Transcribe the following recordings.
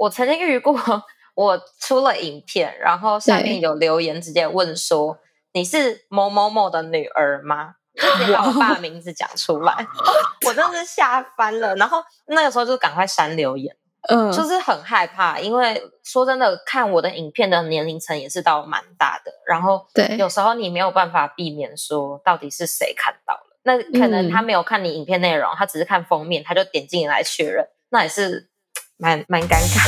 我曾经遇过，我出了影片，然后下面有留言直接问说：“你是某某某的女儿吗？”直接把我爸名字讲出来，我真的是吓翻了。然后那个时候就赶快删留言，嗯，就是很害怕，因为说真的，看我的影片的年龄层也是到蛮大的，然后对有时候你没有办法避免说到底是谁看到了，那可能他没有看你影片内容，他只是看封面，他就点进来确认，那也是蛮蛮尴尬。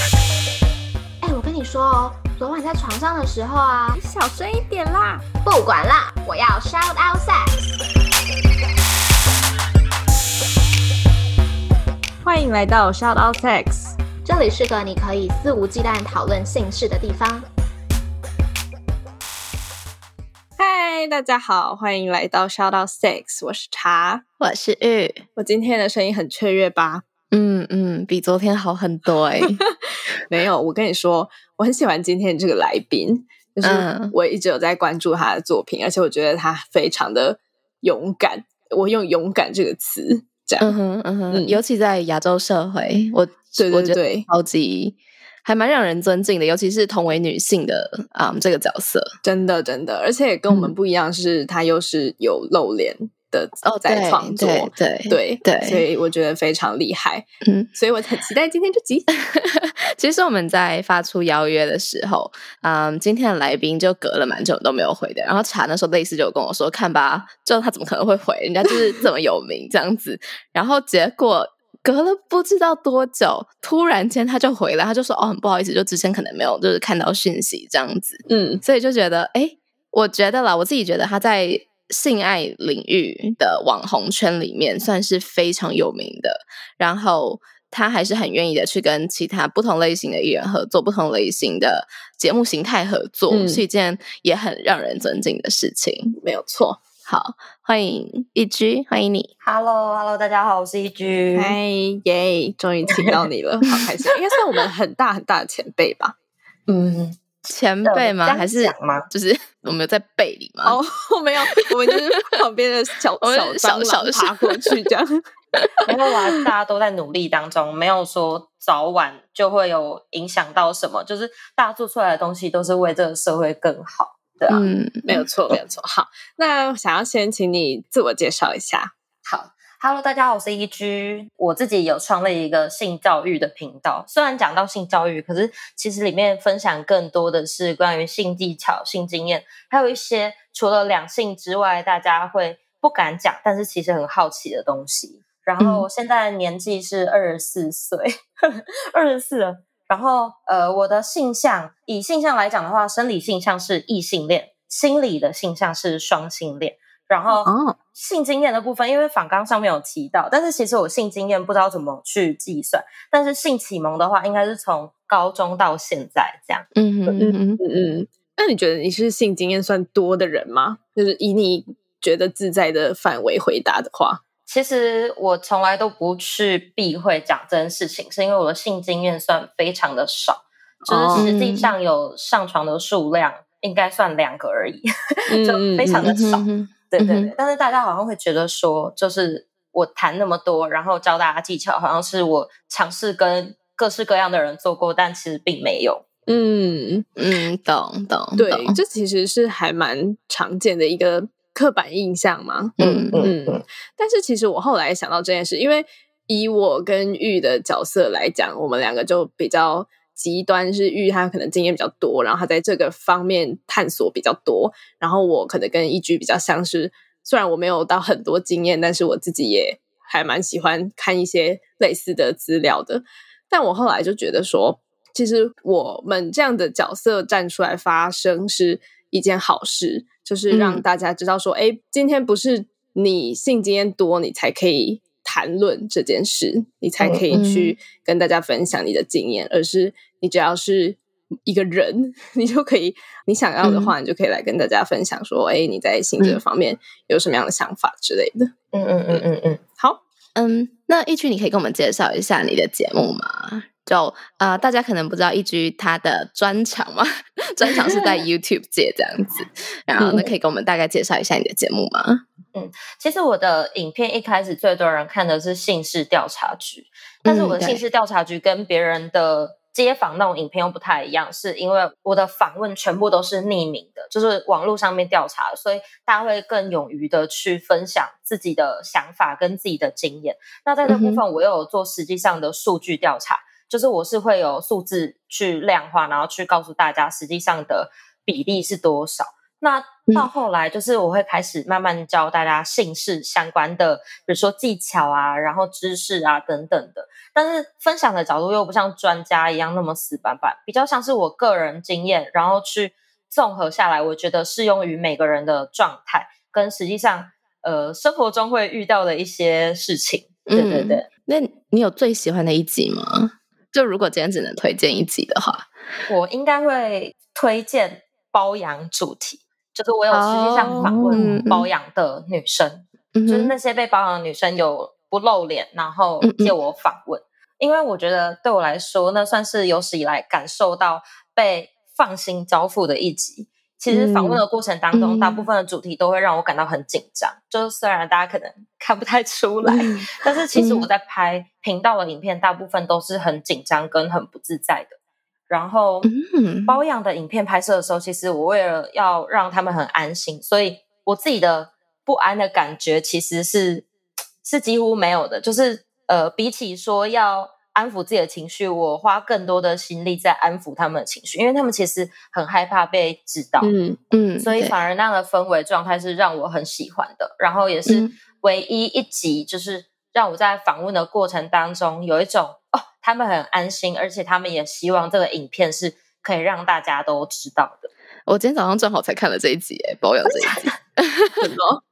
哎、我跟你说哦，昨晚在床上的时候啊，你小声一点啦！不管啦，我要 shout out sex。欢迎来到 Shout Out Sex。这里是个你可以肆无忌惮讨论性事的地方。嗨，大家好，欢迎来到 Shout Out Sex，我是茶。我是玉，我今天的声音很雀跃吧？嗯嗯，比昨天好很多哎、没有，我跟你说，我很喜欢今天这个来宾，就是嗯。我一直有在关注他的作品，而且我觉得他非常的勇敢。我用“勇敢”这个词，这样、嗯哼嗯哼，嗯。尤其在亚洲社会，我对对我觉得对。超级还蛮让人尊敬的，尤其是同为女性的啊、嗯这个角色。真的真的，而且跟我们嗯。不一样，是她又是有露脸的哦，在创作，对对对对所以我觉得非常厉害。嗯，所以我很期待今天这集。其实我们在发出邀约的时候，嗯，今天的来宾就隔了蛮久都没有回的。然后查那时候类似就跟我说，看吧，就他怎么可能会回？人家就是这么有名这样子。然后结果隔了不知道多久，突然间他就回来，他就说：“哦，很不好意思，就之前可能没有就是看到讯息这样子。”嗯所以就觉得，哎，我觉得啦，我自己觉得他在性爱领域的网红圈里面算是非常有名的，然后他还是很愿意的去跟其他不同类型的艺人合作，不同类型的节目形态合作，嗯是一件也很让人尊敬的事情。没有错。好，欢迎一居，欢迎你。Hello，Hello，大家好，我是一居。嗨耶！终于请到你了，好开心！应该算我们很大很大的前辈吧？嗯，前辈吗？还是就是我们有在背里吗？哦，没有，我们就是旁边的小 小小小爬过去 这样。没有啊，大家都在努力当中，没有说早晚就会有影响到什么，就是大家做出来的东西都是为这个社会更好，对啊。嗯，没有错，没有错。好，那想要先请你自我介绍一下。好，Hello，大家好，我是一居，我自己有创立一个性教育的频道。虽然讲到性教育，可是其实里面分享更多的是关于性技巧、性经验，还有一些除了两性之外，大家会不敢讲，但是其实很好奇的东西。然后现在年纪是二十四岁，二十四了。然后呃，我的性向以性向来讲的话，生理性向是异性恋，心理的性向是双性恋。然后哦性经验的部分，因为访纲上面有提到，但是其实我性经验不知道怎么去计算。但是性启蒙的话，应该是从高中到现在这样。嗯嗯嗯哼。嗯嗯，那你觉得你是性经验算多的人吗？就是以你觉得自在的范围回答的话，其实我从来都不去避讳讲这件事情，是因为我的性经验算非常的少，就是实际上有上床的数量应该算两个而已，就非常的少。嗯哼对对对，嗯但是大家好像会觉得说，就是我谈那么多，然后教大家技巧，好像是我尝试跟各式各样的人做过，但其实并没有。嗯，嗯，懂懂对，懂这其实是还蛮常见的一个刻板印象嘛。嗯嗯，但是其实我后来想到这件事，因为以我跟玉的角色来讲，我们两个就比较极端，是玉他可能经验比较多，然后他在这个方面探索比较多，然后我可能跟一居比较像是，虽然我没有到很多经验，但是我自己也还蛮喜欢看一些类似的资料的。但我后来就觉得说，其实我们这样的角色站出来发声是一件好事，就是让嗯大家知道说，哎、今天不是你性经验多，你才可以谈论这件事，你才可以去跟大家分享你的经验，而是你只要是一个人，你就可以，你想要的话，你就可以来跟大家分享说，哎、你在性这个方面有什么样的想法之类的。嗯嗯嗯嗯嗯。好，嗯，那一居，你可以跟我们介绍一下你的节目吗？就呃，大家可能不知道一居他的专长嘛，专长是在 YouTube 界这样子。然后，那可以跟我们大概介绍一下你的节目吗？其实我的影片一开始最多人看的是姓氏调查局，但是我的姓氏调查局跟别人的街访那种影片又不太一样，是因为我的访问全部都是匿名的，就是网络上面调查，所以大家会更勇于的去分享自己的想法跟自己的经验。那在这部分，我又有做实际上的数据调查，就是我是会有数字去量化，然后去告诉大家实际上的比例是多少。那到后来，就是我会开始慢慢教大家姓氏相关的，比如说技巧啊，然后知识啊等等的。但是分享的角度又不像专家一样那么死板板，比较像是我个人经验，然后去综合下来，我觉得适用于每个人的状态，跟实际上呃生活中会遇到的一些事情。对对对。那你有最喜欢的一集吗？就如果今天只能推荐一集的话，我应该会推荐包养主题。就是我有实际上访问包养的女生，就是那些被包养的女生有不露脸，然后借我访问，因为我觉得对我来说，那算是有史以来感受到被放心交付的一集。其实访问的过程当中，大部分的主题都会让我感到很紧张，就是虽然大家可能 看不太出来，但是其实我在拍频道的影片，大部分都是很紧张跟很不自在的。然后包养的影片拍摄的时候，其实我为了要让他们很安心，所以我自己的不安的感觉其实是是几乎没有的。就是呃，比起说要安抚自己的情绪，我花更多的心力在安抚他们的情绪，因为他们其实很害怕被知道。嗯嗯，所以反而那样的氛围状态是让我很喜欢的。然后也是唯一一集，就是让我在访问的过程当中有一种。他们很安心，而且他们也希望这个影片是可以让大家都知道的。我今天早上正好才看了这一集，哎，保养这一集，什么？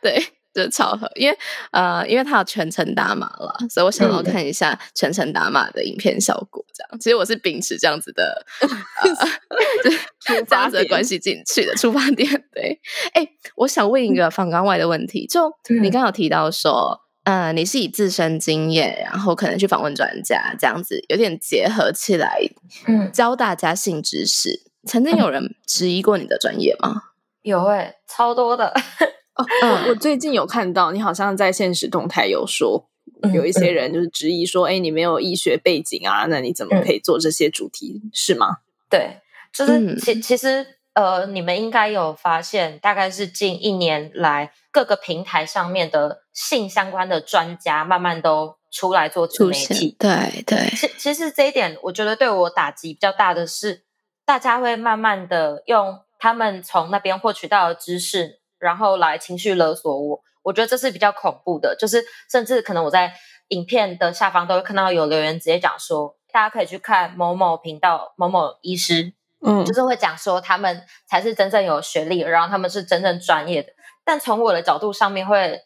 对，就是巧合，因为呃，因为他有全程打码了，所以我想要看一下全程打码的影片效果。这样，其实我是秉持这样子的，这样子的关系进去的出发点。对，哎，我想问一个反刚外的问题，就你刚刚有提到说。呃，你是以自身经验，然后可能去访问专家，这样子有点结合起来，嗯，教大家性知识。曾经有人质疑过你的专业吗？有诶，超多的。嗯，我最近有看到你好像在现实动态有说，有一些人就是质疑说，哎，你没有医学背景啊，那你怎么可以做这些主题？是吗？对，就是其其实呃，你们应该有发现，大概是近一年来。各个平台上面的性相关的专家慢慢都出来做自媒体，对对。其其实这一点，我觉得对我打击比较大的是，大家会慢慢的用他们从那边获取到的知识，然后来情绪勒索我。我觉得这是比较恐怖的，就是甚至可能我在影片的下方都会看到有留言直接讲说，大家可以去看某某频道某某医师，嗯，就是会讲说他们才是真正有学历，然后他们是真正专业的。但从我的角度上面会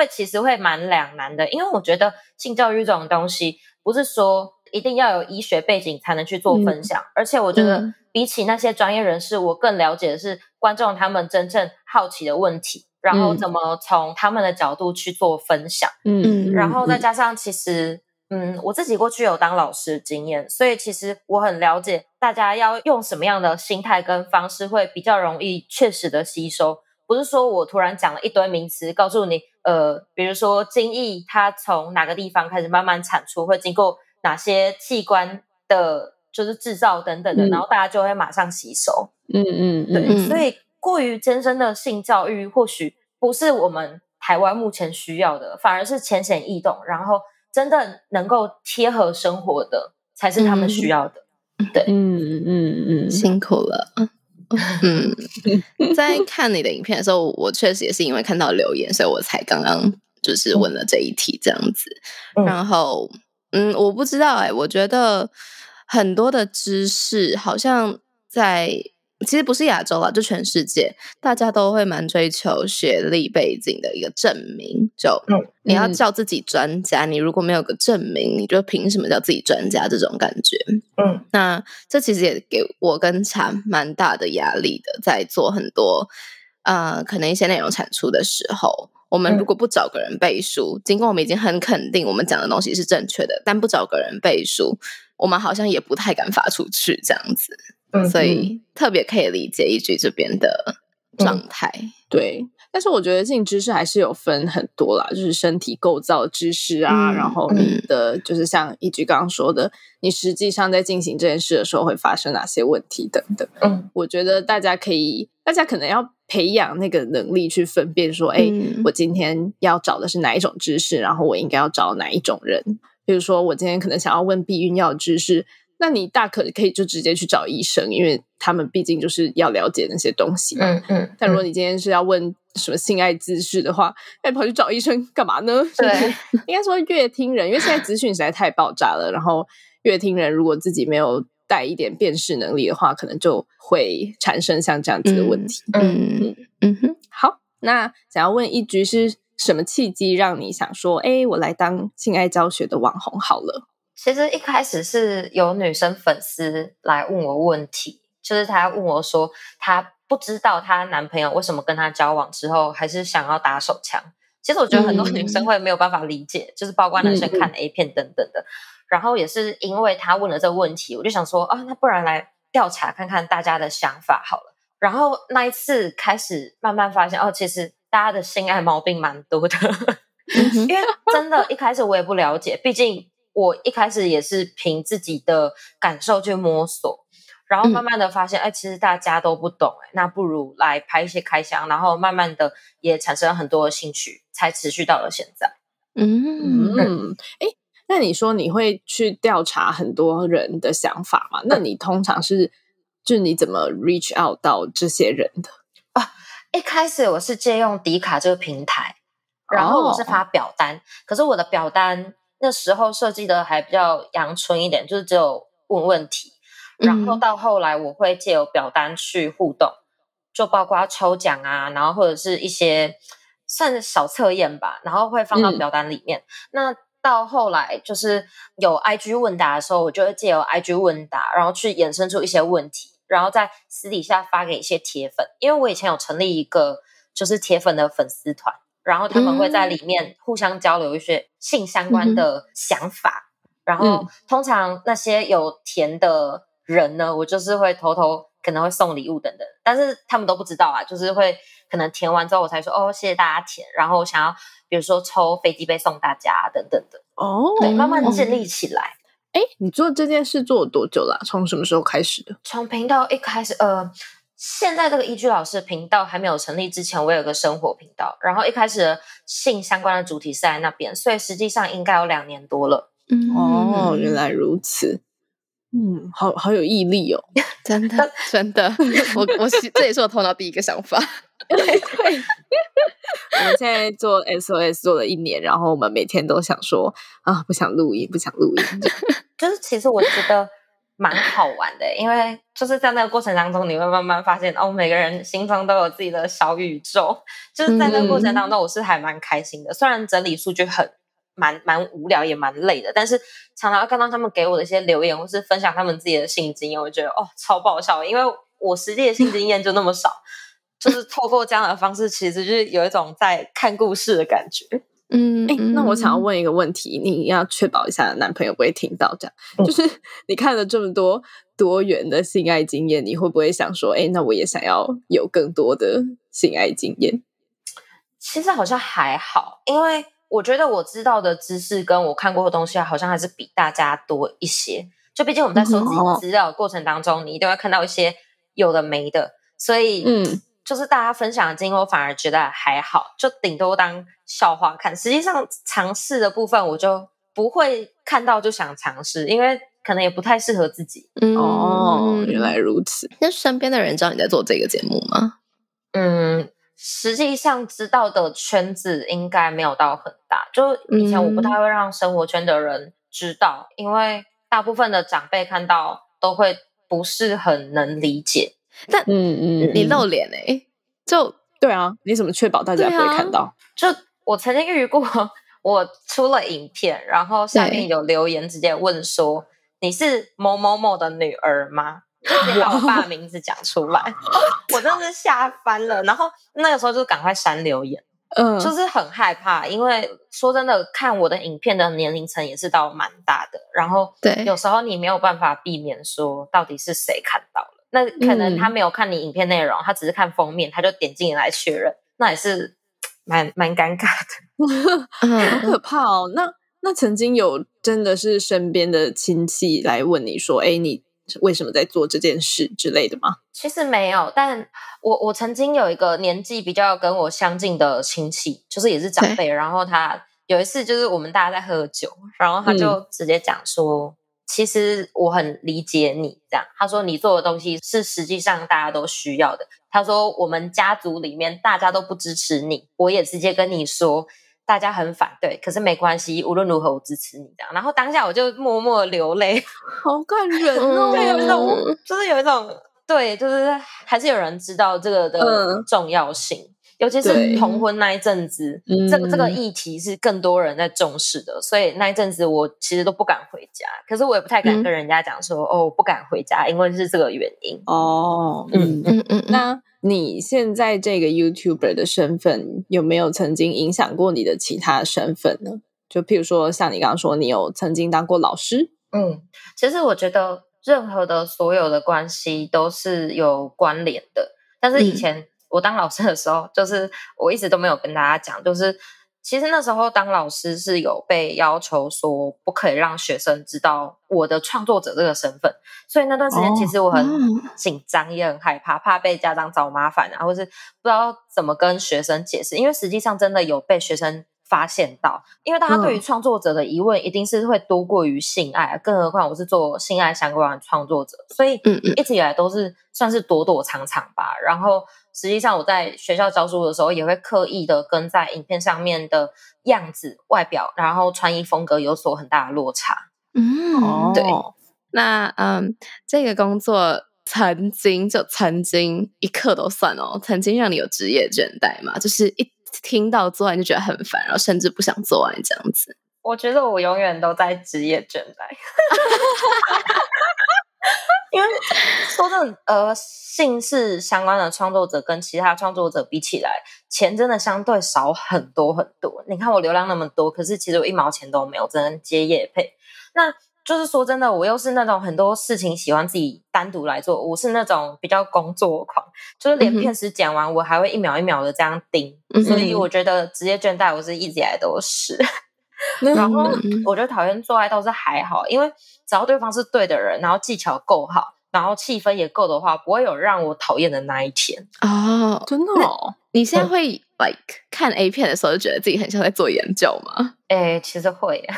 会其实会蛮两难的，因为我觉得性教育这种东西不是说一定要有医学背景才能去做分享，而且我觉得比起那些专业人士，我更了解的是观众他们真正好奇的问题，然后怎么从他们的角度去做分享。嗯，然后再加上其实，嗯，我自己过去有当老师经验，所以其实我很了解大家要用什么样的心态跟方式会比较容易确实的吸收。不是说我突然讲了一堆名词，告诉你，呃，比如说精液它从哪个地方开始慢慢产出，会经过哪些器官的，就是制造等等的，然后大家就会马上吸收。嗯嗯，对。所以过于艰深的性教育，或许不是我们台湾目前需要的，反而是浅显易懂，然后真的能够贴合生活的，才是他们需要的。对，嗯嗯嗯，辛苦了。嗯，在看你的影片的时候，我确实也是因为看到留言，所以我才刚刚就是问了这一题这样子。然后，嗯，我不知道哎，我觉得很多的知识好像在。其实不是亚洲啦，就全世界，大家都会蛮追求学历背景的一个证明。就你要叫自己专家，你如果没有个证明，你就凭什么叫自己专家？这种感觉，嗯，那这其实也给我跟茶蛮大的压力的，在做很多呃，可能一些内容产出的时候，我们如果不找个人背书，尽管我们已经很肯定我们讲的东西是正确的，但不找个人背书，我们好像也不太敢发出去，这样子。所以特别可以理解一句这边的状态。对，但是我觉得性知识还是有分很多啦，就是身体构造知识啊，嗯然后你的就是像一句刚刚说的，你实际上在进行这件事的时候会发生哪些问题等等。嗯我觉得大家可以，大家可能要培养那个能力去分辨说，哎、嗯我今天要找的是哪一种知识，然后我应该要找哪一种人。比如说，我今天可能想要问避孕药知识，那你大可可以就直接去找医生，因为他们毕竟就是要了解那些东西嘛。嗯嗯，但如果你今天是要问什么性爱姿势的话，哎，跑去找医生干嘛呢？对，应该说乐听人，因为现在资讯实在太爆炸了，然后乐听人如果自己没有带一点辨识能力的话，可能就会产生像这样子的问题。嗯嗯哼，好，那想要问一局是什么契机让你想说，哎，我来当性爱教学的网红好了？其实一开始是有女生粉丝来问我问题，就是她问我说，她不知道她男朋友为什么跟她交往之后还是想要打手枪。其实我觉得很多嗯女生会没有办法理解，就是包括男生看 A 片等等的。然后也是因为她问了这个问题，我就想说啊，那不然来调查看看大家的想法好了。然后那一次开始慢慢发现，哦，其实大家的性爱毛病蛮多的。因为真的，一开始我也不了解，毕竟我一开始也是凭自己的感受去摸索，然后慢慢的发现，哎、其实大家都不懂、哎，那不如来拍一些开箱，然后慢慢的也产生了很多的兴趣，才持续到了现在。嗯嗯，哎，那你说你会去调查很多人的想法吗？那你通常是，就是你怎么 reach out 到这些人的？一开始我是借用迪卡这个平台，然后我是发表单，可是我的表单那时候设计的还比较阳春一点，就是只有问问题，然后嗯。到后来我会借由表单去互动，就包括抽奖啊，然后或者是一些算是小测验吧，然后会放到嗯。表单里面。那到后来就是有 IG 问答的时候，我就会借由 IG 问答，然后去衍生出一些问题，然后在私底下发给一些铁粉，因为我以前有成立一个就是铁粉的粉丝团，然后他们会在里面互相交流一些性相关的想法，然后通常那些有填的人呢，我就是会偷偷可能会送礼物等等，但是他们都不知道啊，就是会可能填完之后我才说哦，谢谢大家填，然后想要比如说抽飞机杯送大家等等的，哦对，慢慢嗯建立起来。哎，你做这件事做了多久啦？从什么时候开始的？从频道一开始，呃，现在这个依居老师的频道还没有成立之前，我有个生活频道，然后一开始的性相关的主题是在那边，所以实际上应该有两年多了。嗯哦，原来如此。嗯，好好有毅力哦。真的 真的，我我是这也是我头脑第一个想法。对对我们现在做 SOS 做了一年，然后我们每天都想说啊，不想录音，不想录音。就是其实我觉得蛮好玩的，因为就是在那个过程当中，你会慢慢发现哦，每个人心中都有自己的小宇宙。就是在那个过程当中，我是还蛮开心的。虽然整理数据很蛮蛮无聊，也蛮累的，但是常常看到他们给我的一些留言，或是分享他们自己的性经验，我觉得哦超爆笑，因为我实际的性经验就那么少。就是透过这样的方式，其实就是有一种在看故事的感觉。嗯，哎、那我想要嗯问一个问题，你要确保一下男朋友不会听到这样。嗯就是 你看了这么多多元的性爱经验，你会不会想说，哎、那我也想要有更多的性爱经验？其实好像还好，因为我觉得我知道的知识跟我看过的东西，好像还是比大家多一些。就毕竟我们在收集哦资料的过程当中，你一定会看到一些有的没的，所以嗯，就是大家分享的经验，我反而觉得还好，就顶多当笑话看。实际上尝试的部分，我就不会看到就想尝试，因为可能也不太适合自己。嗯哦，原来如此。那身边的人知道你在做这个节目吗？嗯，实际上知道的圈子应该没有到很大。就以前我不太会让生活圈的人知道，因为大部分的长辈看到都会不是很能理解。嗯嗯，你嗯露脸哎、就对啊，你怎么确保大家不会看到？就我曾经遇过，我出了影片，然后下面有留言直接问说：“你是某某某的女儿吗？”把我爸名字讲出来，我真的是吓翻了。然后那个时候就赶快删留言。嗯，就是很害怕，因为说真的，看我的影片的年龄层也是到蛮大的，然后对有时候你没有办法避免说到底是谁看到了，那可能他没有看你影片内容，他只是看封面，他就点进来确认，那也是蛮蛮尴尬的。好嗯可怕哦！那那曾经有真的是身边的亲戚来问你说：“哎，你为什么在做这件事之类的吗其实没有，但我我曾经有一个年纪比较跟我相近的亲戚，就是也是长辈，然后他有一次就是我们大家在喝酒，然后他就直接讲说，其实我很理解你这样，他说你做的东西是实际上大家都需要的，他说我们家族里面大家都不支持你，我也直接跟你说。大家很反对，可是没关系，无论如何我支持你这样。然后当下我就默默流泪，？” 好感人哦！对，有一种就是有一种对，就是还是有人知道这个的嗯重要性，尤其是同婚那一阵子，这个这个嗯。议题是更多人在重视的，所以那一阵子我其实都不敢回家，可是我也不太敢嗯。跟人家讲说、哦，我不敢回家，因为是这个原因。哦，嗯嗯，嗯嗯，那你现在这个 YouTuber 的身份有没有曾经影响过你的其他身份呢？就譬如说，像你刚刚说，你有曾经当过老师，嗯，其实我觉得任何的所有的关系都是有关联的，但是以嗯。前我当老师的时候，就是我一直都没有跟大家讲，就是其实那时候当老师是有被要求说不可以让学生知道我的创作者这个身份，所以那段时间哦其实我很哦紧张，也很害怕，怕被家长找麻烦啊，或是不知道怎么跟学生解释，因为实际上真的有被学生。发现到，因为大家对于嗯创作者的疑问一定是会多过于性爱，更何况我是做性爱相关的创作者，所以一直以来都是算是躲躲藏藏吧。然后实际上我在学校教书的时候，也会刻意的跟在影片上面的样子、外表，然后穿衣风格有所很大的落差。嗯，对那嗯，这个工作曾经就曾经一刻都算哦，曾经让你有职业倦怠嘛？就是一听到做完就觉得很烦，然后甚至不想做完这样子。我觉得我永远都在职业倦怠，因为说真的，呃，姓氏相关的创作者跟其他创作者比起来，钱真的相对少很多很多。你看我流量那么多，可是其实我一毛钱都没有，只能接业配。那就是说真的，我又是那种很多事情喜欢自己单独来做，我是那种比较工作狂，就是连片时剪完，我还会一秒一秒的这样盯。嗯所以我觉得职业倦怠，我是一直以来都是。然后嗯我觉得讨厌做爱倒是还好，因为只要对方是对的人，然后技巧够好，然后气氛也够的话，不会有让我讨厌的那一天。哦，真的哦，你现在会 like 看 A 片的时候，就觉得自己很像在做研究吗？哎，其实会耶，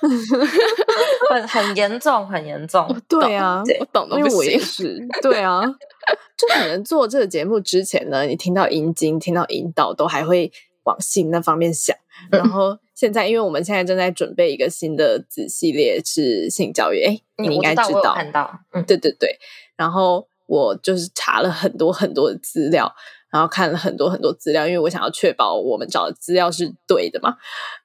很很严重，很严重。对啊，我懂都不因为我也行。是，对啊，就可能做这个节目之前呢，你听到阴茎、听到阴道，都还会往性那方面想。然后现在，因为我们现在正在准备一个新的子系列是性教育，哎，嗯你应该知道，看到，嗯，对对对。然后我就是查了很多很多的资料，然后看了很多很多资料，因为我想要确保我们找的资料是对的嘛。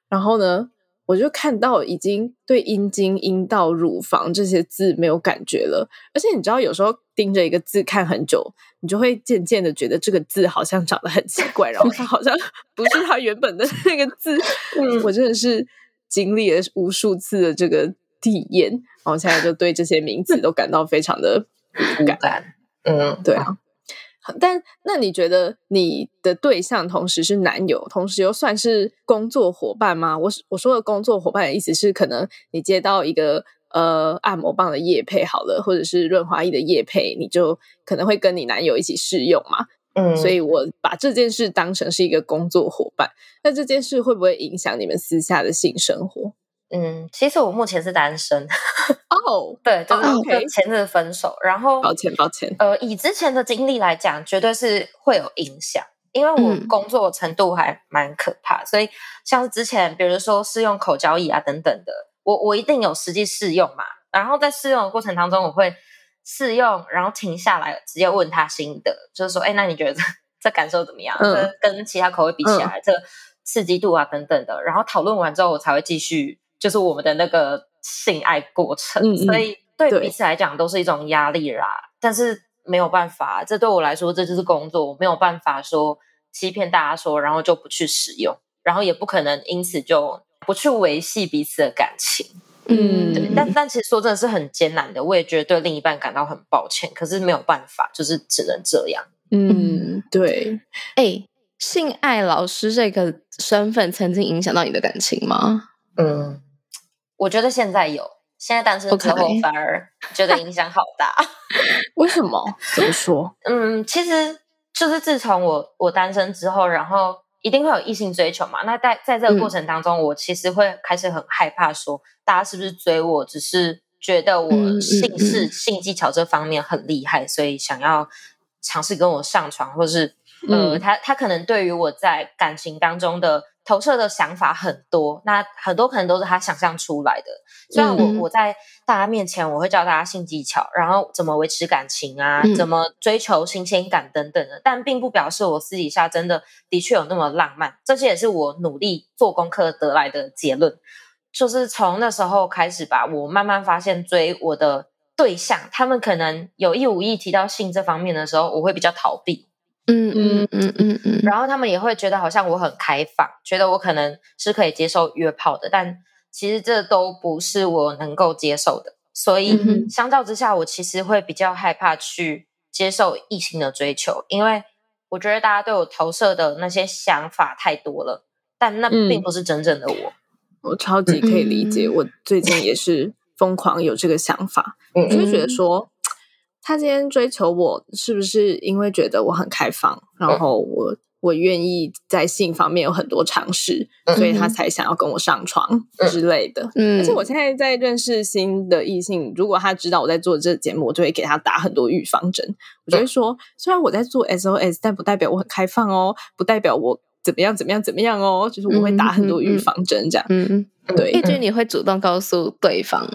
然后呢，我就看到已经对阴茎、阴道、乳房这些字没有感觉了，而且你知道，有时候盯着一个字看很久，你就会渐渐的觉得这个字好像长得很奇怪，然后它好像 不是它原本的那个字。嗯我真的是经历了无数次的这个体验，然后现在就对这些名词都感到非常的无感。感，嗯，对啊，但那你觉得你的对象同时是男友，同时又算是工作伙伴吗？我我说的工作伙伴的意思是，可能你接到一个呃按摩棒的业配好了，或者是润滑液的业配，你就可能会跟你男友一起试用嘛。嗯，所以我把这件事当成是一个工作伙伴。那这件事会不会影响你们私下的性生活？嗯，其实我目前是单身，哦，对，就是哦，OK 就前阵子分手，然后抱歉，抱歉。呃，以之前的经历来讲，绝对是会有影响，因为我嗯工作程度还蛮可怕，所以像是之前，比如说试用口交椅啊等等的，我我一定有实际试用嘛，然后在试用的过程当中，我会试用，然后停下来直接问他心得，就是说，哎，那你觉得这 这感受怎么样？嗯这跟其他口味比起来，这刺激度啊等等的，然后讨论完之后，我才会继续，就是我们的那个性爱过程，所以对对彼此来讲都是一种压力啦。但是没有办法，这对我来说这就是工作，我没有办法说欺骗大家说，然后就不去使用，然后也不可能因此就不去维系彼此的感情。嗯对，但但其实说真的是很艰难的，我也觉得对另一半感到很抱歉，可是没有办法，就是只能这样。嗯，对，哎、性爱老师这个身份曾经影响到你的感情吗？嗯，我觉得现在有，现在单身之后反而觉得影响好大。为什么？怎么说？嗯，其实就是自从我我单身之后，然后一定会有异性追求嘛。那在在这个过程当中，我其实会开始很害怕说，大家是不是追我，只是觉得我性事、嗯性技巧这方面很厉害，所以想要尝试跟我上床，或是呃，嗯他他可能对于我在感情当中的投射的想法很多，那很多可能都是他想象出来的。虽然我、嗯我在大家面前我会教大家性技巧，然后怎么维持感情啊，嗯怎么追求新鲜感等等的，但并不表示我私底下真的的确有那么浪漫。这些也是我努力做功课得来的结论。就是从那时候开始吧，我慢慢发现追我的对象，他们可能有意无意提到性这方面的时候，我会比较逃避。嗯嗯嗯嗯嗯，然后他们也会觉得好像我很开放，觉得我可能是可以接受约炮的，但其实这都不是我能够接受的。所以相较之下，我其实会比较害怕去接受异性的追求，因为我觉得大家对我投射的那些想法太多了，但那嗯并不是真正的我。我超级可以理解，嗯。我最近也是疯狂有这个想法，嗯我就会觉得说，他今天追求我，是不是因为觉得我很开放，然后我我愿意在性方面有很多尝试，嗯所以他才想要跟我上床之类的。嗯，而且我现在在认识新的异性，如果他知道我在做这个节目，我就会给他打很多预防针。我就会说，虽然我在做 SOS，但不代表我很开放哦，不代表我怎么样怎么样怎么样哦，就是我会打很多预防针这样。嗯嗯，对一句你会主动告诉对方，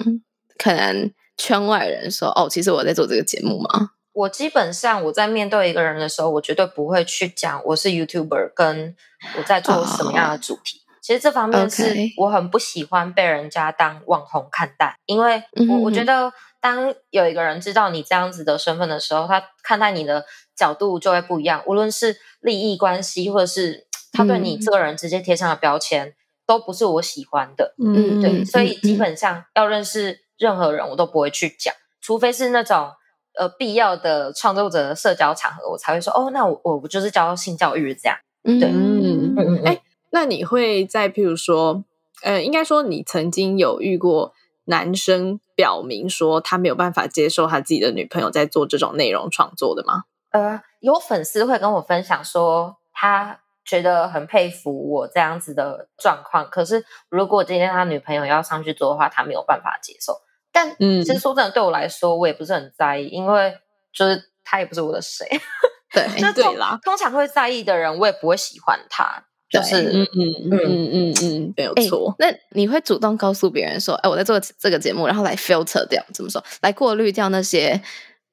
可能圈外人说，哦，其实我在做这个节目嘛。我基本上我在面对一个人的时候，我绝对不会去讲我是 YouTuber，跟我在做什么样的主题。其实这方面是我很不喜欢被人家当网红看待，因为我我嗯觉得当有一个人知道你这样子的身份的时候，他看待你的角度就会不一样，无论是利益关系，或者是他对你嗯这个人直接贴上的标签，都不是我喜欢的。嗯对，嗯所以基嗯本上要认识任何人，我都不会去讲，除非是那种呃必要的创作者的社交场合，我才会说哦，那我我不就是教性教育这样。嗯对嗯嗯嗯哎那你会在譬如说，呃，应该说你曾经有遇过男生表明说他没有办法接受他自己的女朋友在做这种内容创作的吗？呃，有粉丝会跟我分享说，他觉得很佩服我这样子的状况，可是如果今天他女朋友要上去做的话，他没有办法接受。但嗯其实说真的，对我来说，我也不是很在意，因为就是他也不是我的谁。对，就通对啦通常会在意的人，我也不会喜欢他。就是嗯嗯嗯嗯嗯，没有哎错。那你会主动告诉别人说，哎，我在做这个节目，然后来 filter 掉，怎么说，来过滤掉那些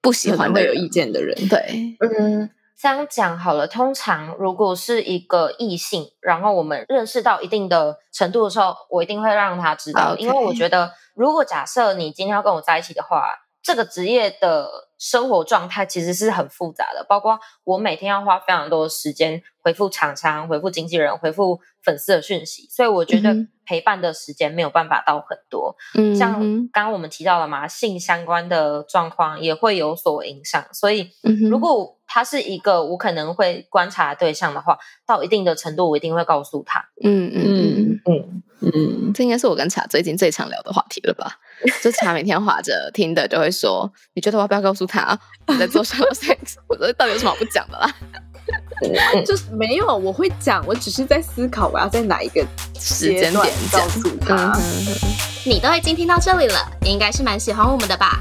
不喜可欢的有意见的人，对，嗯，这样讲好了。通常如果是一个异性，然后我们认识到一定的程度的时候，我一定会让他知道因为我觉得，如果假设你今天要跟我在一起的话，这个职业的生活状态其实是很复杂的，包括我每天要花非常多的时间回复厂商、回复经纪人、回复粉丝的讯息，所以我觉得陪伴的时间没有办法到很多。嗯像哼刚刚我们提到了嘛，性相关的状况也会有所影响，所以如果他是一个我可能会观察的对象的话，到一定的程度，我一定会告诉他。嗯嗯嗯，嗯，嗯，这应该是我跟茶最近最常聊的话题了吧？就茶每天划着听的就会说，你觉得我要不要告诉他我在做 shallow sex？我说到底有什么好不讲的啦？就是没有，我会讲，我只是在思考我要在哪一个时间点告诉嗯他。哼你都已经听到这里了，应该是蛮喜欢我们的吧？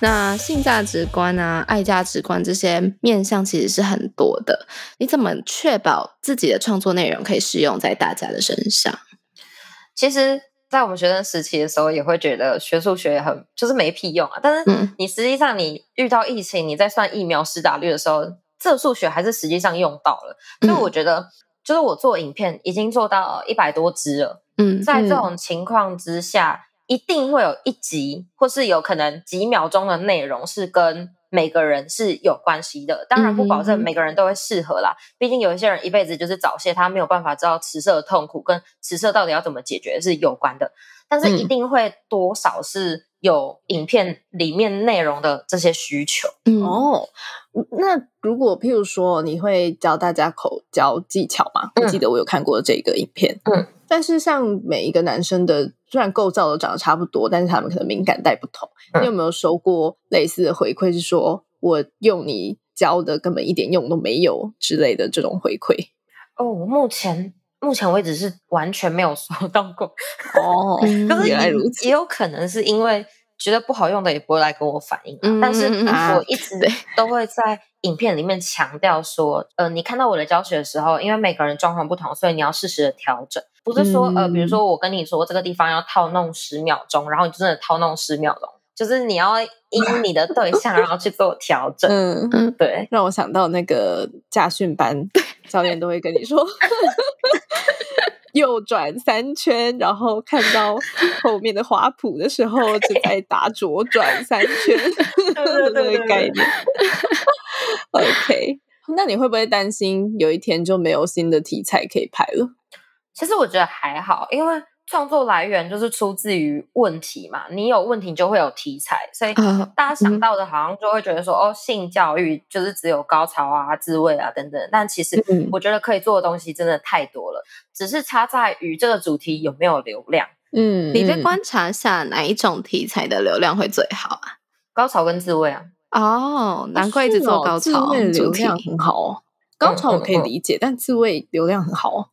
那性价值观啊、爱价值观这些面向其实是很多的。你怎么确保自己的创作内容可以适用在大家的身上？其实，在我们学生时期的时候，也会觉得学数学很就是没屁用啊。但是嗯你实际上你遇到疫情，你在算疫苗施打率的时候，这数学还是实际上用到了。所以嗯我觉得。就是我做影片已经做到一百多支了，嗯在这种情况之下，一定会有一集或是有可能几秒钟的内容是跟每个人是有关系的。当然不保证每个人都会适合啦，毕竟有一些人一辈子就是早泄，他没有办法知道迟射的痛苦跟迟射到底要怎么解决是有关的。但是一嗯定会多少是有影片里面内容的这些需求。嗯哦，那如果譬如说你会教大家口交技巧吗？我嗯记得我有看过这个影片，嗯，但是像每一个男生的虽然构造都长得差不多，但是他们可能敏感带不同。嗯你有没有收过类似的回馈？是说我用你教的根本一点用都没有之类的这种回馈？哦，目前目前为止是完全没有收 到过，哦嗯可是也有可能是因为觉得不好用的也不会来跟我反映、啊，嗯但是我一直都会在影片里面强调说，呃，你看到我的教学的时候，因为每个人状况不同，所以你要适时的调整，不是说、呃，比如嗯说我跟你说这个地方要套弄十秒钟，然后你就真的套弄十秒钟，就是你要因你的对象然后去做调整，嗯，对。让我想到那个驾训班教练都会跟你说。右转三圈，然后看到后面的花圃的时候，就在打左转三圈，这 个概念。OK，那你会不会担心有一天就没有新的题材可以拍了？其实我觉得还好，因为创作来源就是出自于问题嘛，你有问题就会有题材，所以啊大家想到的好像就会觉得说，哦，性教育就是只有高潮啊、自慰啊等等，但其实嗯我觉得可以做的东西真的太多了，只是差在于这个主题有没有流量。嗯，你在嗯观察下哪一种题材的流量会最好啊？高潮跟自慰啊，哦，难怪一直做高潮。流量很好哦。高潮我可以嗯嗯嗯理解，但自慰流量很好哦。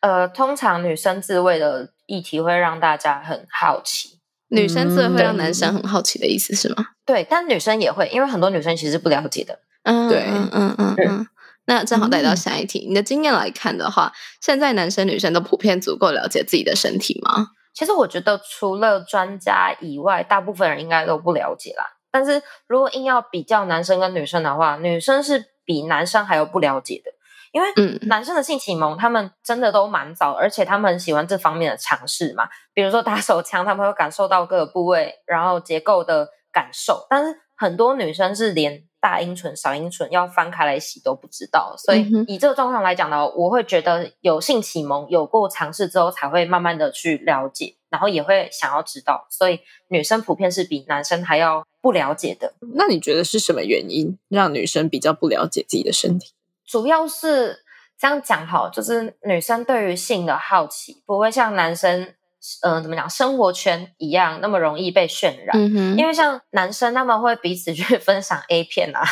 呃，通常女生自慰的议题会让大家很好奇，女生自慰会让男嗯生很好奇的意思是吗？对，但女生也会，因为很多女生其实是不了解的。嗯，对嗯嗯嗯嗯。那正好带到下一题，你的经验来看的话，现在男生女生都普遍足够了解自己的身体吗？其实我觉得除了专家以外，大部分人应该都不了解啦。但是如果硬要比较男生跟女生的话，女生是比男生还有不了解的，因为嗯男生的性启蒙他们真的都蛮早，而且他们很喜欢这方面的尝试嘛。比如说打手枪，他们会感受到各个部位然后结构的感受，但是很多女生是连大阴唇、小阴唇要翻开来洗都不知道，所以以这个状况来讲呢，我会觉得有性启蒙、有过尝试之后，才会慢慢的去了解，然后也会想要知道，所以女生普遍是比男生还要不了解的。那你觉得是什么原因让女生比较不了解自己的身体？主要是这样讲好，就是女生对于性的好奇不会像男生，呃，怎么讲，生活圈一样那么容易被渲染。嗯，因为像男生他们会彼此去 分享 A 片啊，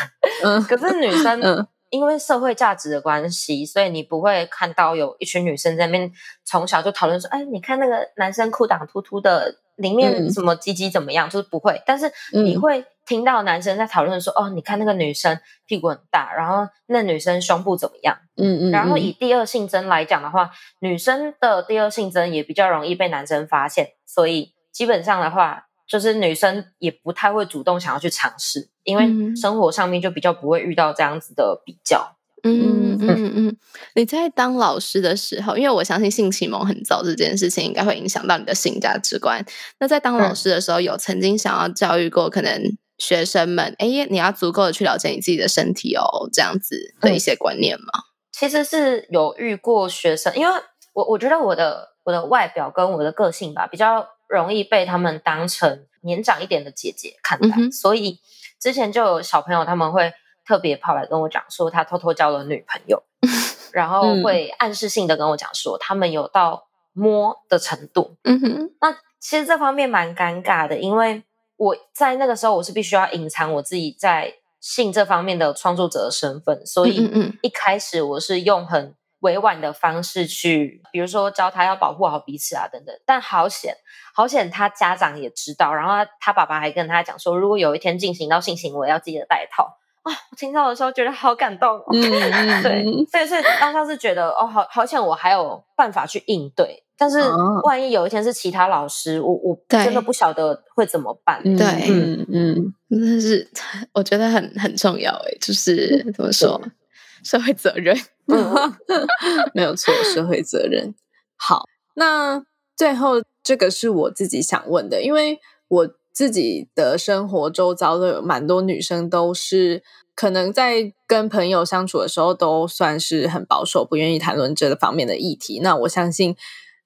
嗯可是女生嗯因为社会价值的关系，所以你不会看到有一群女生在那边从小就讨论说，哎，你看那个男生裤裆突突的，里面嗯什么鸡鸡怎么样，就是不会。但是你嗯会听到男生在讨论说，哦，你看那个女生屁股很大，然后那女生胸部怎么样？嗯嗯，然后嗯以第二性征来讲的话，女生的第二性征也比较容易被男生发现，所以基本上的话，就是女生也不太会主动想要去尝试，因为嗯生活上面就比较不会遇到这样子的比较。嗯嗯嗯，你在当老师的时候，因为我相信性启蒙很早这件事情应该会影响到你的性价值观。那在当老嗯师的时候，有曾经想要教育过可能学生们，哎，你要足够的去了解你自己的身体哦，这样子的一些观念吗？其实是有遇过学生，因为我我觉得我的我的外表跟我的个性吧，比较容易被他们当成年长一点的姐姐看待，嗯所以之前就有小朋友他们会特别跑来跟我讲说，他偷偷交了女朋友，然后嗯会暗示性的跟我讲说，他们有到摸的程度。嗯哼，那其实这方面蛮尴尬的，因为我在那个时候我是必须要隐藏我自己在性这方面的创作者的身份，所以一开始我是用很委婉的方式去，比如说教他要保护好彼此啊等等。但好险，好险，他家长也知道，然后他他爸爸还跟他讲说，如果有一天进行到性行为，要记得戴套。啊，我听到的时候觉得好感动、哦。嗯嗯对嗯，所以是当下是觉得哦，好好像，我还有办法去应对。但是哦万一有一天是其他老师，我我真的不晓得会怎么办。嗯对嗯嗯 真的是我觉得很很重要诶，就是怎么说？社会责任。没有错，社会责任。好，那最后这个是我自己想问的，因为我自己的生活周遭的有蛮多女生，都是可能在跟朋友相处的时候，都算是很保守，不愿意谈论这个方面的议题。那我相信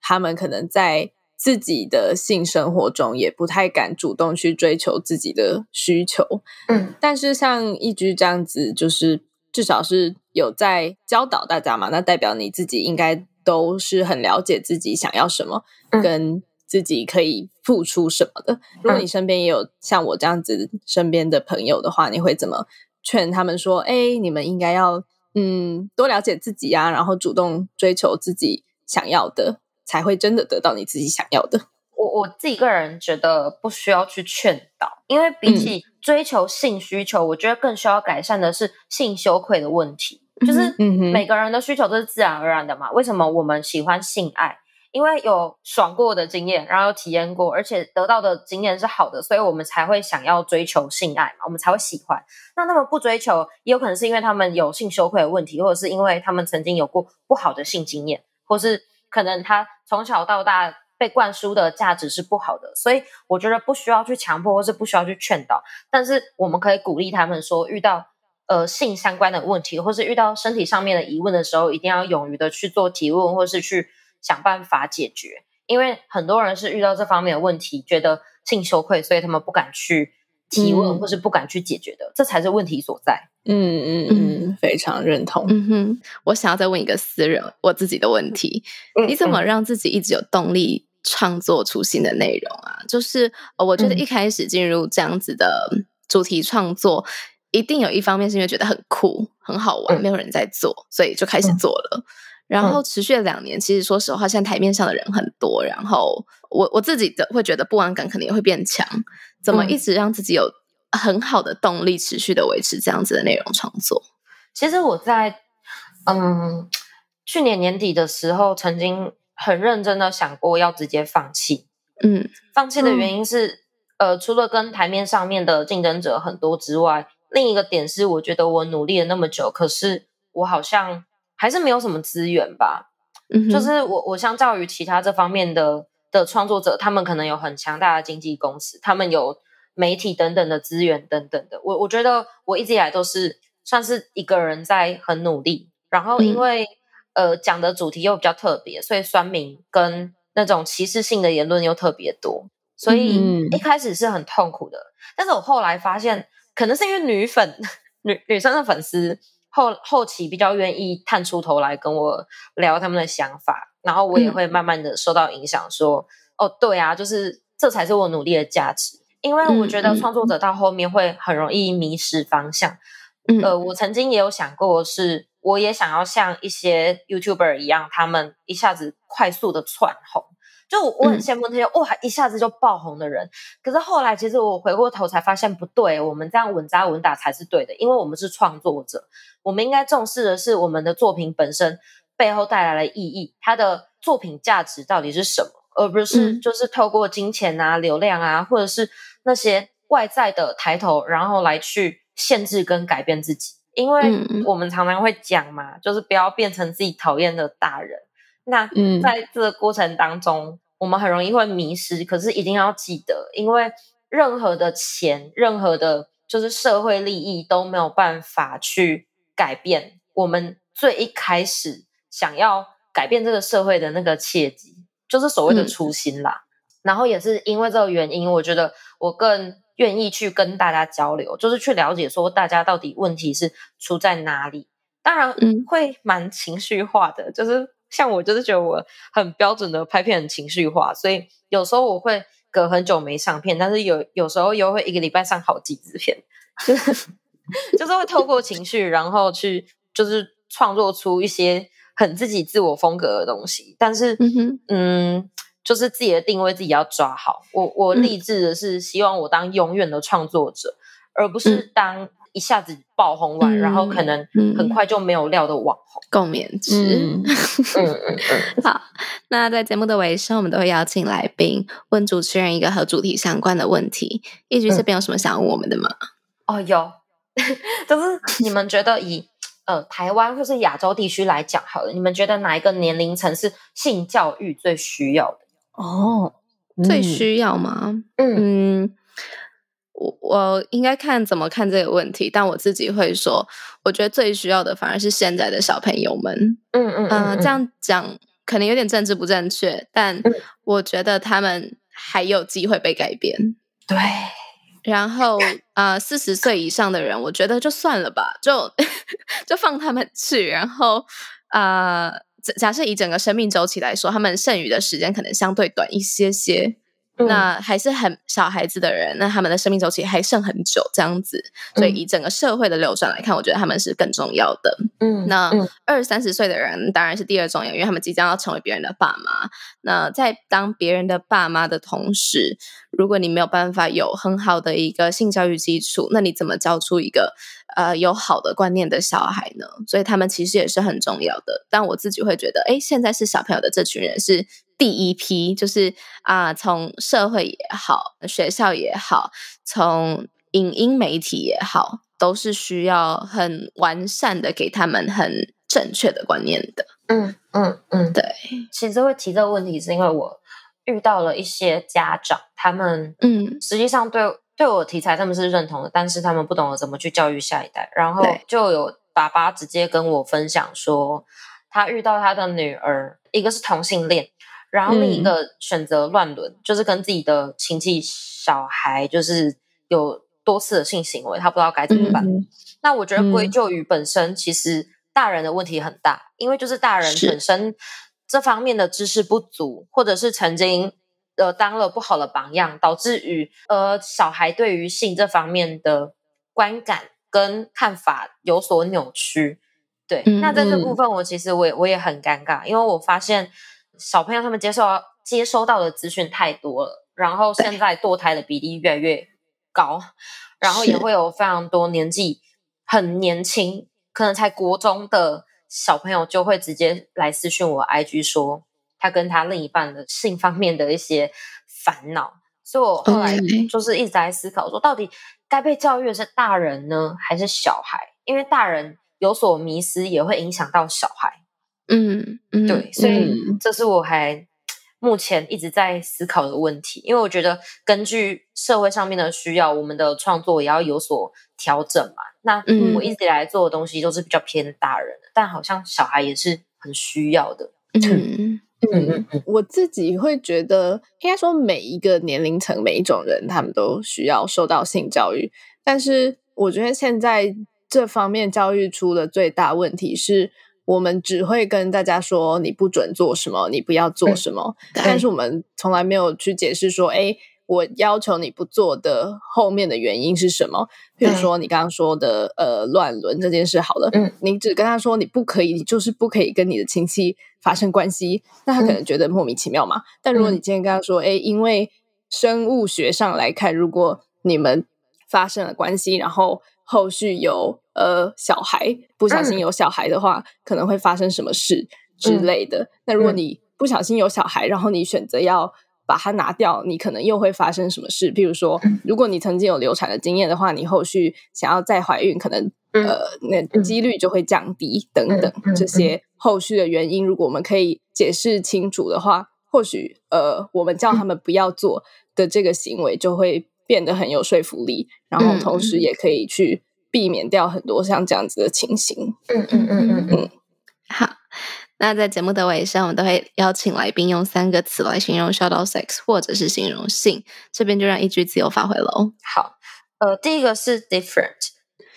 他们可能在自己的性生活中，也不太敢主动去追求自己的需求。嗯，但是像一居这样子，就是至少是有在教导大家嘛，那代表你自己应该都是很了解自己想要什么，嗯跟自己可以付出什么的。如果你身边也有像我这样子身边的朋友的话，你会怎么劝他们说？哎，你们应该要嗯多了解自己啊，然后主动追求自己想要的，才会真的得到你自己想要的。我我自己个人觉得不需要去劝导，因为比起追求性需求，我觉得更需要改善的是性羞愧的问题。就是每个人的需求都是自然而然的嘛。为什么我们喜欢性爱？因为有爽过的经验，然后有体验过，而且得到的经验是好的，所以我们才会想要追求性爱嘛，我们才会喜欢。那他们不追求，也有可能是因为他们有性羞愧的问题，或者是因为他们曾经有过不好的性经验，或是可能他从小到大被灌输的价值是不好的，所以我觉得不需要去强迫，或是不需要去劝导，但是我们可以鼓励他们说，遇到呃性相关的问题，或是遇到身体上面的疑问的时候，一定要勇于的去做提问，或是去想办法解决。因为很多人是遇到这方面的问题，觉得性羞愧，所以他们不敢去提问，嗯或是不敢去解决的，这才是问题所在。嗯嗯嗯，非常认同。嗯哼，我想要再问一个私人我自己的问题：嗯你怎么让自己一直有动力创作出新的内容啊？就是呃我觉得嗯一开始进入这样子的主题创作，一定有一方面是因为觉得很酷、很好玩，嗯没有人在做，所以就开始做了。然后持续了两年，其实说实话，现在台面上的人很多，然后我我自己的会觉得不安感可能也会变强。怎么嗯一直让自己有很好的动力，持续的维持这样子的内容创作？其实我在嗯去年年底的时候，曾经很认真的想过要直接放弃。嗯放弃的原因是，呃，除了跟台面上面的竞争者很多之外，另一个点是，我觉得我努力了那么久，可是我好像还是没有什么资源吧。嗯，就是我我相较于其他这方面的的创作者，他们可能有很强大的经纪公司，他们有媒体等等的资源等等的。我我觉得我一直以来都是算是一个人在很努力，然后因嗯为、呃讲的主题又比较特别，所以酸民跟那种歧视性的言论又特别多，所以嗯一开始是很痛苦的。但是我后来发现，可能是因为女粉 女女生的粉丝后后期比较愿意探出头来跟我聊他们的想法，然后我也嗯会慢慢的受到影响说，哦，对啊，就是这才是我努力的价值。因为我觉得创作者到后面会很容易迷失方向。嗯呃，我曾经也有想过是，我也想要像一些 YouTuber 一样，他们一下子快速的窜红。就我我很嗯羡慕那些、哇一下子就爆红的人，可是后来其实我回过头才发现不对，我们这样稳扎稳打才是对的，因为我们是创作者，我们应该重视的是我们的作品本身背后带来的意义，它的作品价值到底是什么，而不是嗯就是透过金钱啊、流量啊，或者是那些外在的抬头，然后来去限制跟改变自己。因为我们常常会讲嘛，就是不要变成自己讨厌的大人。那嗯在这个过程当中，我们很容易会迷失。可是一定要记得，因为任何的钱，任何的就是社会利益都没有办法去改变我们最一开始想要改变这个社会的那个契机，就是所谓的嗯初心啦。然后也是因为这个原因，我觉得我更愿意去跟大家交流，就是去了解说大家到底问题是出在哪里。当然，嗯会蛮情绪化的，就是像我就是觉得我很标准的拍片很情绪化，所以有时候我会隔很久没上片，但是有有时候又会一个礼拜上好几支片，就是就是会透过情绪，然后去就是创作出一些很自己自我风格的东西，但是嗯就是自己的定位自己要抓好。我我嗯。立志的是希望我当永远的创作者，而不是当一下子爆红完，然后可能嗯很快就没有料的网红。共勉之。嗯嗯嗯嗯，好，那在节目的尾声，我们都会邀请来宾问主持人一个和主题相关的问题。一局这边有什么想要问我们的吗？哦，有，就是你们觉得以呃台湾或是亚洲地区来讲好了，你们觉得哪一个年龄层是性教育最需要的？哦，最需要吗？嗯嗯，我我应该看怎么看这个问题，但我自己会说，我觉得最需要的反而是现在的小朋友们。嗯嗯嗯、这样讲可能有点政治不正确，但嗯我觉得他们还有机会被改变。对，然后呃，四十岁以上的人，我觉得就算了吧，就 就放他们去。然后呃，假假设以整个生命周期来说，他们剩余的时间可能相对短一些些。嗯那还是很小孩子的人，那他们的生命周期还剩很久，这样子。所以嗯以整个社会的流转来看，我觉得他们是更重要的。嗯那嗯二三十岁的人当然是第二重要，因为他们即将要成为别人的爸妈。那在当别人的爸妈的同时，如果你没有办法有很好的一个性教育基础，那你怎么教出一个呃有好的观念的小孩呢？所以他们其实也是很重要的。但我自己会觉得，哎，现在是小朋友的这群人是第一批，就是啊、从社会也好，学校也好，从影音媒体也好，都是需要很完善的给他们很正确的观念的。嗯嗯嗯，对，其实会提这个问题，是因为我遇到了一些家长，他们嗯。实际上对对我的题材他们是认同的，但是他们不懂得怎么去教育下一代，然后就有爸爸直接跟我分享说，他遇到他的女儿，一个是同性恋，然后另一嗯个选择乱伦，就是跟自己的亲戚小孩就是有多次的性行为，他不知道该怎么办。嗯那我觉得归嗯咎于本身，其实大人的问题很大，因为就是大人本身这方面的知识不足，或者是曾经呃当了不好的榜样，导致于呃小孩对于性这方面的观感跟看法有所扭曲。对，嗯那在这部嗯分，我其实我也我也很尴尬，因为我发现小朋友他们接受到接收到的资讯太多了，然后现在堕胎的比例越来越高，然后也会有非常多年纪很年轻，可能才国中的小朋友就会直接来私讯我 IG 说他跟他另一半的性方面的一些烦恼，所以我后来就是一直在思考说，到底该被教育的是大人呢，还是小孩？因为大人有所迷失，也会影响到小孩。嗯嗯，对，所以嗯这是我还目前一直在思考的问题。因为我觉得根据社会上面的需要，我们的创作也要有所调整嘛。那嗯我一直以来做的东西都是比较偏大人的，但好像小孩也是很需要的。嗯嗯嗯我自己会觉得，应该说每一个年龄层、每一种人，他们都需要受到性教育。但是我觉得现在这方面教育出的最大问题是，我们只会跟大家说你不准做什么，你不要做什么，对但是我们从来没有去解释说，哎。我要求你不做的后面的原因是什么？比如对说你刚刚说的呃乱伦这件事，好了，嗯，你只跟他说你不可以，你就是不可以跟你的亲戚发生关系，那他可能觉得莫名其妙嘛。但如果你今天跟他说，哎、因为生物学上来看，如果你们发生了关系，然后后续有呃小孩不小心嗯有小孩的话，可能会发生什么事之嗯类的。那如果嗯你不小心有小孩，然后你选择要把它拿掉，你可能又会发生什么事？譬如说，嗯如果你曾经有流产的经验的话，你后续想要再怀孕，可能、嗯呃那嗯几率就会降低等等这些后续的原因，如果我们可以解释清楚的话，或许呃我们叫他们不要做的这个行为就会变得很有说服力，然后同时也可以去避免掉很多像这样子的情形。嗯嗯嗯嗯嗯，好。那在节目的尾声，我们都会邀请来宾用三个词来形容 shadow sex，或者是形容性。这边就让一句自由发挥喽。好，呃，第一个是 different，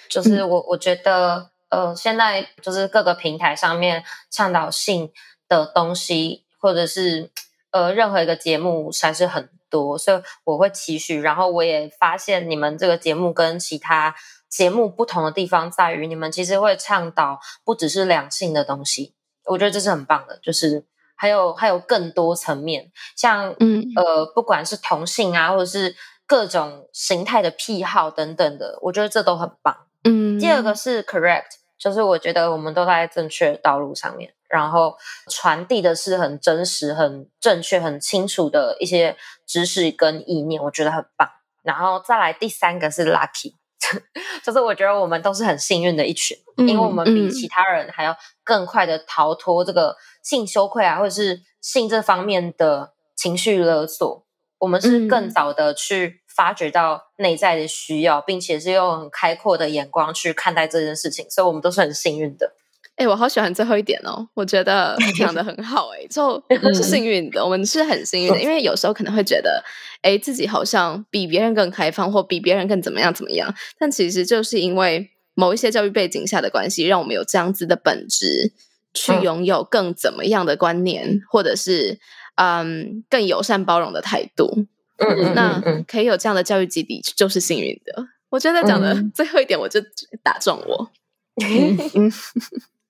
就是嗯我我觉得呃，现在就是各个平台上面倡导性的东西，或者是呃任何一个节目还是很多，所以我会期许。然后我也发现你们这个节目跟其他节目不同的地方在于，你们其实会倡导不只是两性的东西，我觉得这是很棒的，就是。还有还有更多层面，像嗯呃，不管是同性啊，或者是各种形态的癖好等等的，我觉得这都很棒。嗯，第二个是 correct，就是我觉得我们都在正确的道路上面，然后传递的是很真实、很正确、很清楚的一些知识跟意念，我觉得很棒。然后再来第三个是 lucky，就是我觉得我们都是很幸运的一群，因为我们比其他人还要更快的逃脱这个性羞愧啊，或者是性这方面的情绪勒索。我们是更早的去发掘到内在的需要，并且是用很开阔的眼光去看待这件事情，所以我们都是很幸运的。哎，我好喜欢最后一点哦，我觉得 讲的很好。哎，就是幸运的，我们是很幸运的，因为有时候可能会觉得，哎，自己好像比别人更开放，或比别人更怎么样怎么样。但其实就是因为某一些教育背景下的关系，让我们有这样子的本质，去拥有更怎么样的观念，或者是嗯更友善包容的态度。嗯，那可以有这样的教育基地，就是幸运的。我觉得讲的最后一点，我就打中我。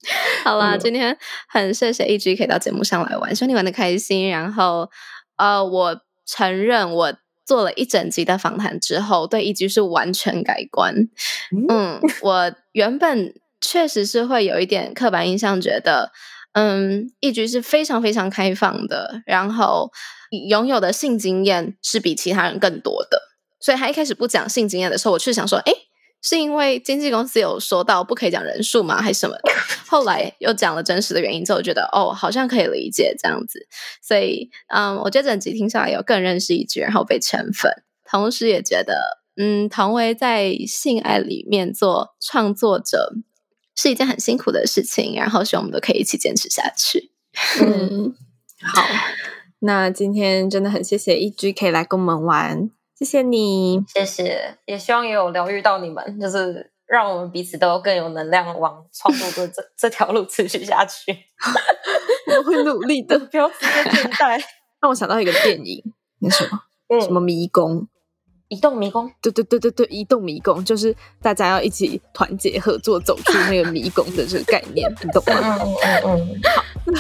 好啦，今天很谢谢一 G 可以到节目上来玩，希望你玩的开心。然后，呃，我承认我做了一整集的访谈之后，对一 G 是完全改观。嗯，我原本确实是会有一点刻板印象，觉得嗯，一 G 是非常非常开放的，然后拥有的性经验是比其他人更多的。所以他一开始不讲性经验的时候，我是想说，哎。是因为经纪公司有说到不可以讲人数吗？还是什么？后来又讲了真实的原因之后，我觉得哦，好像可以理解这样子。所以，嗯，我觉得整集听下来有更认识一句，然后被圈粉，同时也觉得，嗯，唐薇在性爱里面做创作者是一件很辛苦的事情，然后希望我们都可以一起坚持下去。嗯，好，那今天真的很谢谢一 G 可以来跟我们玩。谢谢你，谢谢，也希望也有疗愈到你们，就是让我们彼此都更有能量，往创作的这 这条路持续下去。我会努力的，不要直接倦怠。让我想到一个电影，那什么，什么迷宫，移动迷宫，对对对对对，移动迷宫，就是大家要一起团结合作，走出那个迷宫的这个概念，你懂吗？嗯嗯嗯，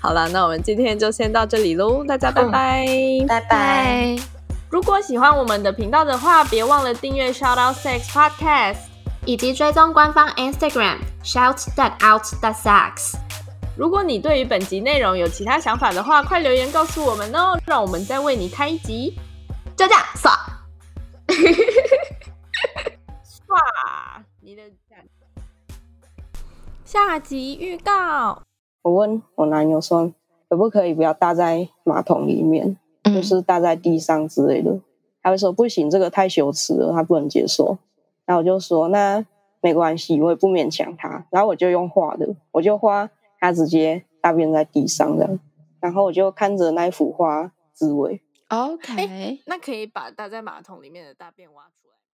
好，好了，那我们今天就先到这里喽，大家拜拜，拜拜。如果喜欢我们的频道的话，别忘了订阅 Shout Out Sex Podcast，以及追踪官方 Instagram Shout That Out That Sex。如果你对于本集内容有其他想法的话，快留言告诉我们哦，让我们再为你开一集。就这样，刷，刷你的下集预告。我问我男友说，可不可以不要搭在马桶里面？就是搭在地上之类的，他会说不行，这个太羞耻了，他不能接受。然后我就说那没关系，我也不勉强他。然后我就用画的，我就画他直接大便在地上这样，然后我就看着那幅画滋味。OK，那可以把搭在马桶里面的大便挖出来。